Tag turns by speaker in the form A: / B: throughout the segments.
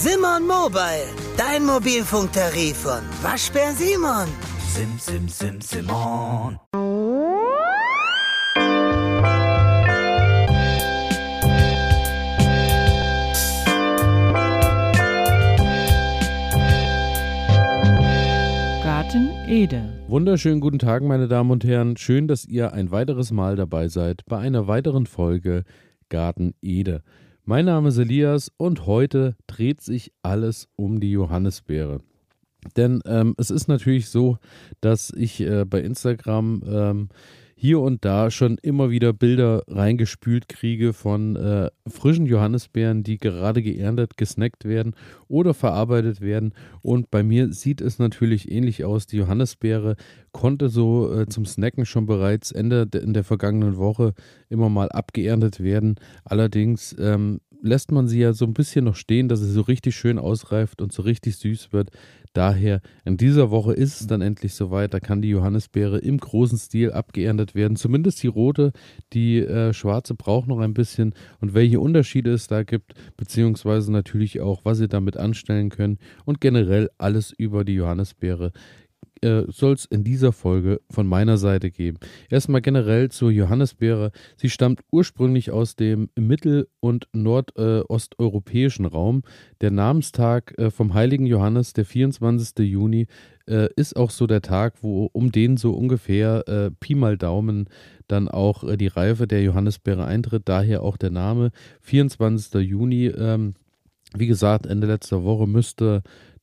A: Simon Mobile, dein Mobilfunktarif von Waschbär Simon.
B: Sim, sim, sim, Simon.
C: Garten Ede.
D: Wunderschönen guten Tag, meine Damen und Herren. Schön, dass ihr ein weiteres Mal dabei seid bei einer weiteren Folge Garten Ede. Mein Name ist Elias und heute dreht sich alles um die Johannisbeere. Denn ähm, es ist natürlich so, dass ich äh, bei Instagram ähm, hier und da schon immer wieder Bilder reingespült kriege von äh, frischen Johannisbeeren, die gerade geerntet, gesnackt werden oder verarbeitet werden. Und bei mir sieht es natürlich ähnlich aus. Die Johannisbeere konnte so äh, zum Snacken schon bereits Ende de in der vergangenen Woche immer mal abgeerntet werden. Allerdings ähm, lässt man sie ja so ein bisschen noch stehen, dass sie so richtig schön ausreift und so richtig süß wird. Daher, in dieser Woche ist es dann endlich soweit. Da kann die Johannisbeere im großen Stil abgeerntet werden. Zumindest die rote. Die äh, schwarze braucht noch ein bisschen. Und welche Unterschiede es da gibt, beziehungsweise natürlich auch, was ihr damit anstellen könnt. Und generell alles über die Johannisbeere äh, soll es in dieser Folge von meiner Seite geben. Erstmal generell zur Johannisbeere. Sie stammt ursprünglich aus dem mittel- und nordosteuropäischen äh, Raum. Der Namenstag äh, vom heiligen Johannes, der 24. Juni, äh, ist auch so der Tag, wo um den so ungefähr äh, Pi mal Daumen dann auch äh, die Reife der Johannisbeere eintritt. Daher auch der Name 24. Juni. Ähm, wie gesagt, Ende letzter Woche müsste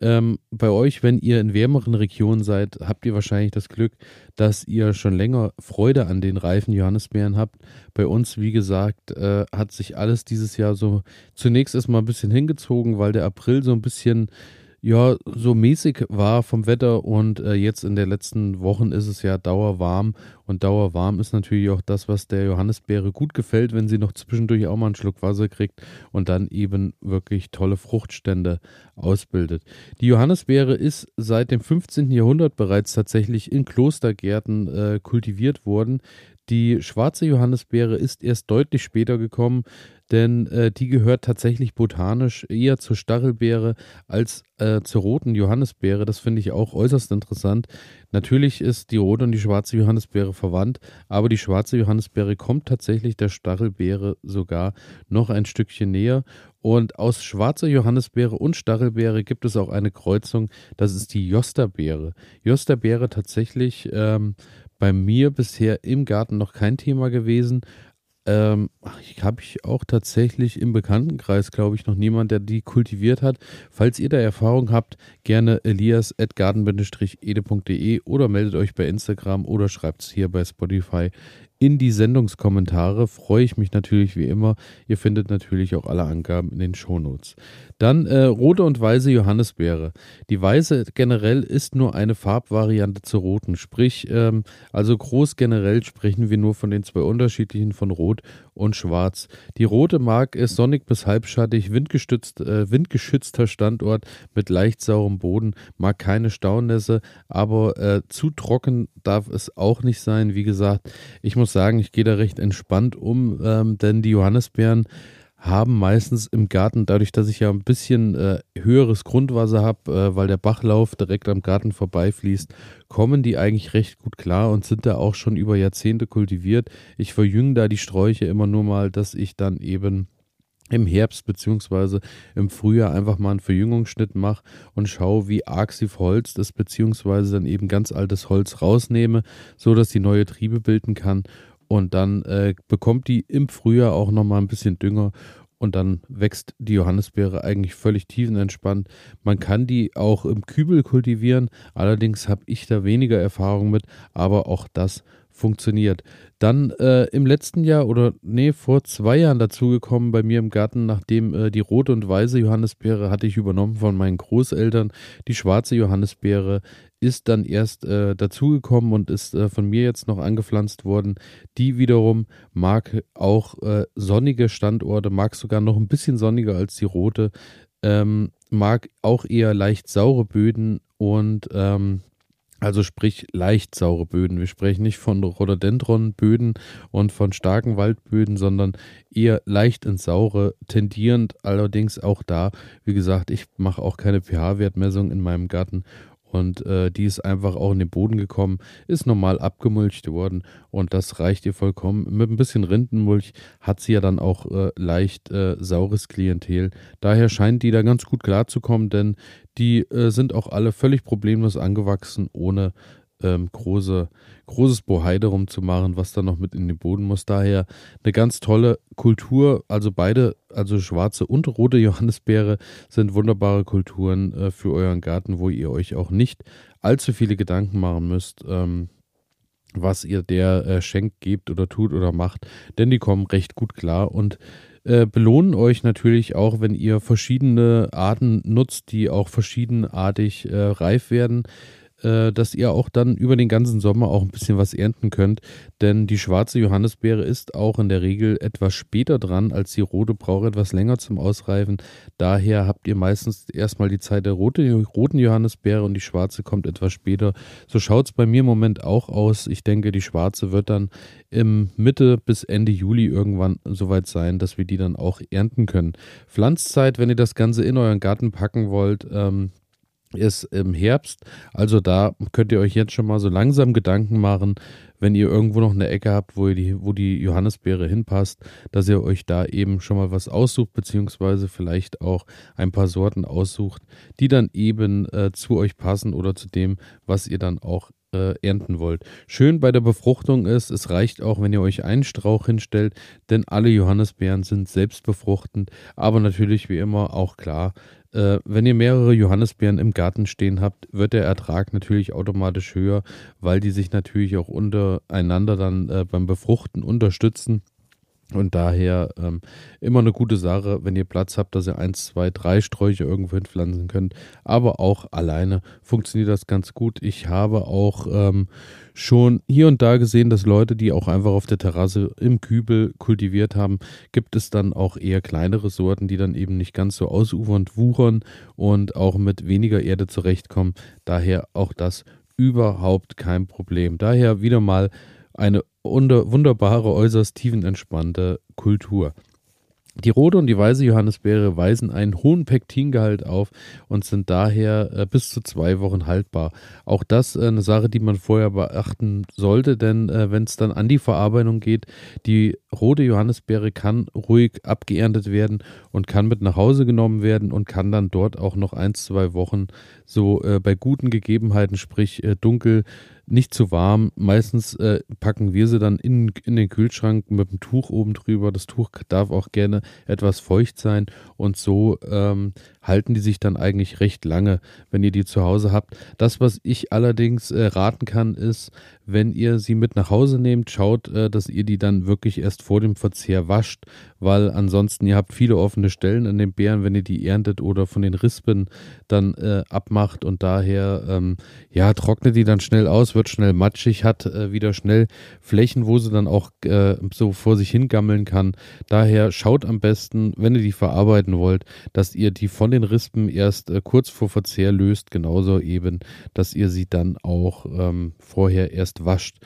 D: Ähm, bei euch, wenn ihr in wärmeren Regionen seid, habt ihr wahrscheinlich das Glück, dass ihr schon länger Freude an den reifen Johannisbeeren habt. Bei uns, wie gesagt, äh, hat sich alles dieses Jahr so zunächst erstmal ein bisschen hingezogen, weil der April so ein bisschen ja, so mäßig war vom Wetter und äh, jetzt in den letzten Wochen ist es ja dauerwarm und dauerwarm ist natürlich auch das, was der Johannisbeere gut gefällt, wenn sie noch zwischendurch auch mal einen Schluck Wasser kriegt und dann eben wirklich tolle Fruchtstände ausbildet. Die Johannisbeere ist seit dem 15. Jahrhundert bereits tatsächlich in Klostergärten äh, kultiviert worden. Die schwarze Johannisbeere ist erst deutlich später gekommen, denn äh, die gehört tatsächlich botanisch eher zur Stachelbeere als äh, zur roten Johannisbeere. Das finde ich auch äußerst interessant. Natürlich ist die rote und die schwarze Johannisbeere verwandt, aber die schwarze Johannisbeere kommt tatsächlich der Stachelbeere sogar noch ein Stückchen näher. Und aus schwarzer Johannisbeere und Stachelbeere gibt es auch eine Kreuzung, das ist die Josterbeere. Josterbeere tatsächlich ähm, bei mir bisher im Garten noch kein Thema gewesen. Ähm, habe ich auch tatsächlich im Bekanntenkreis, glaube ich, noch niemand, der die kultiviert hat. Falls ihr da Erfahrung habt, gerne elias.garten-ede.de oder meldet euch bei Instagram oder schreibt es hier bei Spotify in die Sendungskommentare. Freue ich mich natürlich wie immer. Ihr findet natürlich auch alle Angaben in den Shownotes. Dann äh, rote und weiße Johannisbeere. Die weiße generell ist nur eine Farbvariante zur roten. Sprich, ähm, also groß generell sprechen wir nur von den zwei unterschiedlichen von Rot und Schwarz. Die rote Mark ist sonnig bis halbschattig, windgestützt, äh, windgeschützter Standort mit leicht saurem Boden, mag keine Staunässe, aber äh, zu trocken darf es auch nicht sein. Wie gesagt, ich muss sagen, ich gehe da recht entspannt um, ähm, denn die Johannisbeeren haben meistens im Garten, dadurch, dass ich ja ein bisschen äh, höheres Grundwasser habe, äh, weil der Bachlauf direkt am Garten vorbeifließt, kommen die eigentlich recht gut klar und sind da auch schon über Jahrzehnte kultiviert. Ich verjünge da die Sträuche immer nur mal, dass ich dann eben im Herbst beziehungsweise im Frühjahr einfach mal einen Verjüngungsschnitt mache und schaue, wie arg sie verholzt ist, beziehungsweise dann eben ganz altes Holz rausnehme, so dass die neue Triebe bilden kann und dann äh, bekommt die im Frühjahr auch nochmal ein bisschen Dünger und dann wächst die Johannisbeere eigentlich völlig tiefenentspannt. Man kann die auch im Kübel kultivieren, allerdings habe ich da weniger Erfahrung mit, aber auch das funktioniert. Dann äh, im letzten Jahr oder nee, vor zwei Jahren dazugekommen bei mir im Garten, nachdem äh, die rote und weiße Johannisbeere hatte ich übernommen von meinen Großeltern. Die schwarze Johannisbeere ist dann erst äh, dazugekommen und ist äh, von mir jetzt noch angepflanzt worden. Die wiederum mag auch äh, sonnige Standorte, mag sogar noch ein bisschen sonniger als die rote, ähm, mag auch eher leicht saure Böden und ähm, also sprich leicht saure Böden. Wir sprechen nicht von Rhododendronböden und von starken Waldböden, sondern eher leicht ins Saure, tendierend allerdings auch da. Wie gesagt, ich mache auch keine pH-Wertmessung in meinem Garten und äh, die ist einfach auch in den Boden gekommen, ist normal abgemulcht worden und das reicht ihr vollkommen. Mit ein bisschen Rindenmulch hat sie ja dann auch äh, leicht äh, saures Klientel. Daher scheint die da ganz gut klarzukommen, denn die äh, sind auch alle völlig problemlos angewachsen, ohne ähm, große, großes Bohai darum zu machen, was da noch mit in den Boden muss. Daher eine ganz tolle Kultur. Also beide, also schwarze und rote Johannisbeere sind wunderbare Kulturen äh, für euren Garten, wo ihr euch auch nicht allzu viele Gedanken machen müsst. Ähm, was ihr der äh, schenkt, gebt oder tut oder macht, denn die kommen recht gut klar und äh, belohnen euch natürlich auch, wenn ihr verschiedene Arten nutzt, die auch verschiedenartig äh, reif werden dass ihr auch dann über den ganzen Sommer auch ein bisschen was ernten könnt. Denn die schwarze Johannisbeere ist auch in der Regel etwas später dran als die rote, braucht etwas länger zum Ausreifen. Daher habt ihr meistens erstmal die Zeit der rote, roten Johannisbeere und die schwarze kommt etwas später. So schaut es bei mir im Moment auch aus. Ich denke, die schwarze wird dann im Mitte bis Ende Juli irgendwann soweit sein, dass wir die dann auch ernten können. Pflanzzeit, wenn ihr das Ganze in euren Garten packen wollt, ähm, ist im Herbst. Also da könnt ihr euch jetzt schon mal so langsam Gedanken machen, wenn ihr irgendwo noch eine Ecke habt, wo, die, wo die Johannisbeere hinpasst, dass ihr euch da eben schon mal was aussucht, beziehungsweise vielleicht auch ein paar Sorten aussucht, die dann eben äh, zu euch passen oder zu dem, was ihr dann auch äh, ernten wollt. Schön bei der Befruchtung ist, es reicht auch, wenn ihr euch einen Strauch hinstellt, denn alle Johannisbeeren sind selbstbefruchtend, aber natürlich wie immer auch klar, äh, wenn ihr mehrere Johannisbeeren im Garten stehen habt, wird der Ertrag natürlich automatisch höher, weil die sich natürlich auch untereinander dann äh, beim Befruchten unterstützen. Und daher ähm, immer eine gute Sache, wenn ihr Platz habt, dass ihr eins, zwei, drei Sträucher irgendwo hinpflanzen könnt. Aber auch alleine funktioniert das ganz gut. Ich habe auch ähm, schon hier und da gesehen, dass Leute, die auch einfach auf der Terrasse im Kübel kultiviert haben, gibt es dann auch eher kleinere Sorten, die dann eben nicht ganz so ausufernd wuchern und auch mit weniger Erde zurechtkommen. Daher auch das überhaupt kein Problem. Daher wieder mal eine wunderbare, äußerst tiefenentspannte Kultur. Die rote und die weiße Johannisbeere weisen einen hohen Pektingehalt auf und sind daher äh, bis zu zwei Wochen haltbar. Auch das äh, eine Sache, die man vorher beachten sollte, denn äh, wenn es dann an die Verarbeitung geht, die rote Johannisbeere kann ruhig abgeerntet werden und kann mit nach Hause genommen werden und kann dann dort auch noch ein, zwei Wochen so äh, bei guten Gegebenheiten, sprich äh, dunkel, nicht zu warm. Meistens äh, packen wir sie dann in, in den Kühlschrank mit dem Tuch oben drüber. Das Tuch darf auch gerne etwas feucht sein und so ähm, halten die sich dann eigentlich recht lange, wenn ihr die zu Hause habt. Das, was ich allerdings äh, raten kann, ist, wenn ihr sie mit nach Hause nehmt, schaut, äh, dass ihr die dann wirklich erst vor dem Verzehr wascht, weil ansonsten ihr habt viele offene Stellen an den Beeren, wenn ihr die erntet oder von den Rispen dann äh, abmacht und daher ähm, ja trocknet die dann schnell aus, wird schnell matschig, hat äh, wieder schnell Flächen, wo sie dann auch äh, so vor sich hingammeln kann. Daher schaut am besten, wenn ihr die verarbeiten wollt, dass ihr die von den Rispen erst äh, kurz vor Verzehr löst, genauso eben, dass ihr sie dann auch ähm, vorher erst wascht.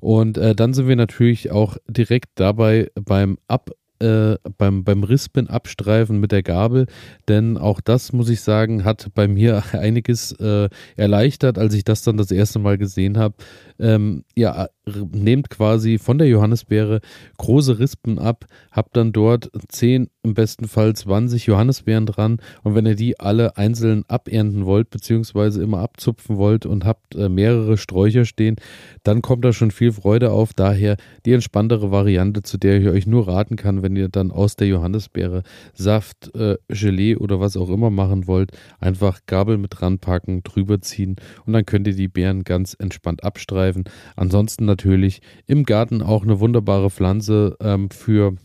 D: Und äh, dann sind wir natürlich auch direkt dabei beim Ab äh, beim, beim Rispen abstreifen mit der Gabel, denn auch das, muss ich sagen, hat bei mir einiges äh, erleichtert, als ich das dann das erste Mal gesehen habe. Ähm, ja, nehmt quasi von der Johannisbeere große Rispen ab, habt dann dort 10, im besten Fall 20 Johannisbeeren dran und wenn ihr die alle einzeln abernten wollt, beziehungsweise immer abzupfen wollt und habt äh, mehrere Sträucher stehen, dann kommt da schon viel Freude auf. Daher die entspanntere Variante, zu der ich euch nur raten kann, wenn ihr dann aus der Johannisbeere Saft, äh, Gelee oder was auch immer machen wollt, einfach Gabel mit dran packen, drüber ziehen und dann könnt ihr die Beeren ganz entspannt abstreifen. Ansonsten natürlich im Garten auch eine wunderbare Pflanze ähm, für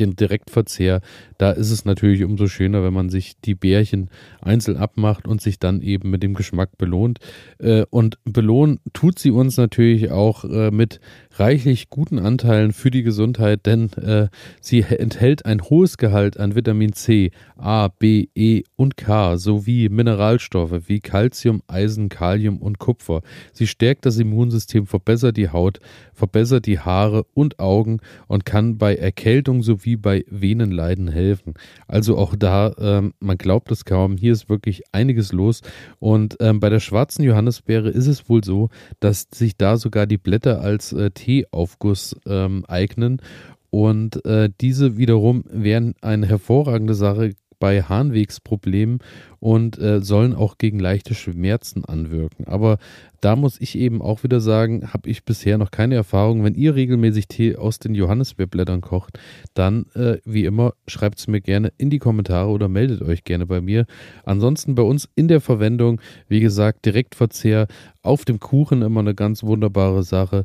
D: den Direktverzehr, da ist es natürlich umso schöner, wenn man sich die Bärchen einzeln abmacht und sich dann eben mit dem Geschmack belohnt. Äh, und belohnen tut sie uns natürlich auch äh, mit reichlich guten Anteilen für die Gesundheit, denn äh, sie enthält ein hohes Gehalt an Vitamin C, A, B, E und K sowie Mineralstoffe wie Calcium, Eisen, Kalium und Kupfer. Sie stärkt das Immunsystem, verbessert die Haut, verbessert die Haare und Augen und kann bei Erkältung sowie bei Venenleiden helfen. Also auch da, ähm, man glaubt es kaum, hier ist wirklich einiges los. Und ähm, bei der schwarzen Johannisbeere ist es wohl so, dass sich da sogar die Blätter als äh, Teeaufguss ähm, eignen. Und äh, diese wiederum wären eine hervorragende Sache bei Harnwegsproblemen und äh, sollen auch gegen leichte Schmerzen anwirken. Aber da muss ich eben auch wieder sagen, habe ich bisher noch keine Erfahrung. Wenn ihr regelmäßig Tee aus den Johannisbeerblättern kocht, dann äh, wie immer schreibt es mir gerne in die Kommentare oder meldet euch gerne bei mir. Ansonsten bei uns in der Verwendung, wie gesagt, Direktverzehr auf dem Kuchen immer eine ganz wunderbare Sache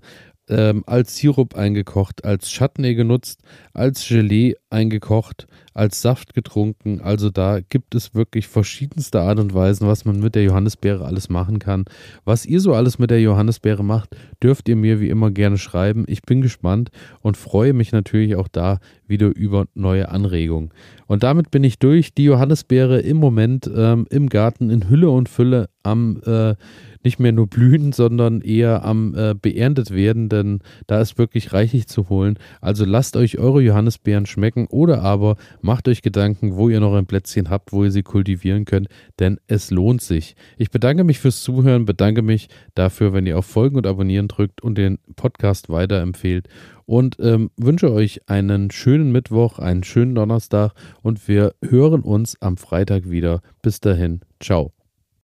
D: ähm, als Sirup eingekocht, als Chutney genutzt, als Gelee eingekocht, als Saft getrunken. Also da gibt es wirklich verschiedenste Art und Weisen, was man mit der Johannisbeere alles machen kann. Was ihr so alles mit der Johannisbeere macht, dürft ihr mir wie immer gerne schreiben. Ich bin gespannt und freue mich natürlich auch da wieder über neue Anregungen. Und damit bin ich durch. Die Johannisbeere im Moment ähm, im Garten in Hülle und Fülle am äh, nicht mehr nur blühen, sondern eher am äh, beerntet werden, denn da ist wirklich reichlich zu holen. Also lasst euch eure Johannisbeeren schmecken oder aber macht euch Gedanken, wo ihr noch ein Plätzchen habt, wo ihr sie kultivieren könnt, denn es lohnt sich. Ich bedanke mich fürs Zuhören, bedanke mich dafür, wenn ihr auf Folgen und Abonnieren drückt und den Podcast weiterempfehlt und ähm, wünsche euch einen schönen Mittwoch, einen schönen Donnerstag und wir hören uns am Freitag wieder. Bis dahin, ciao.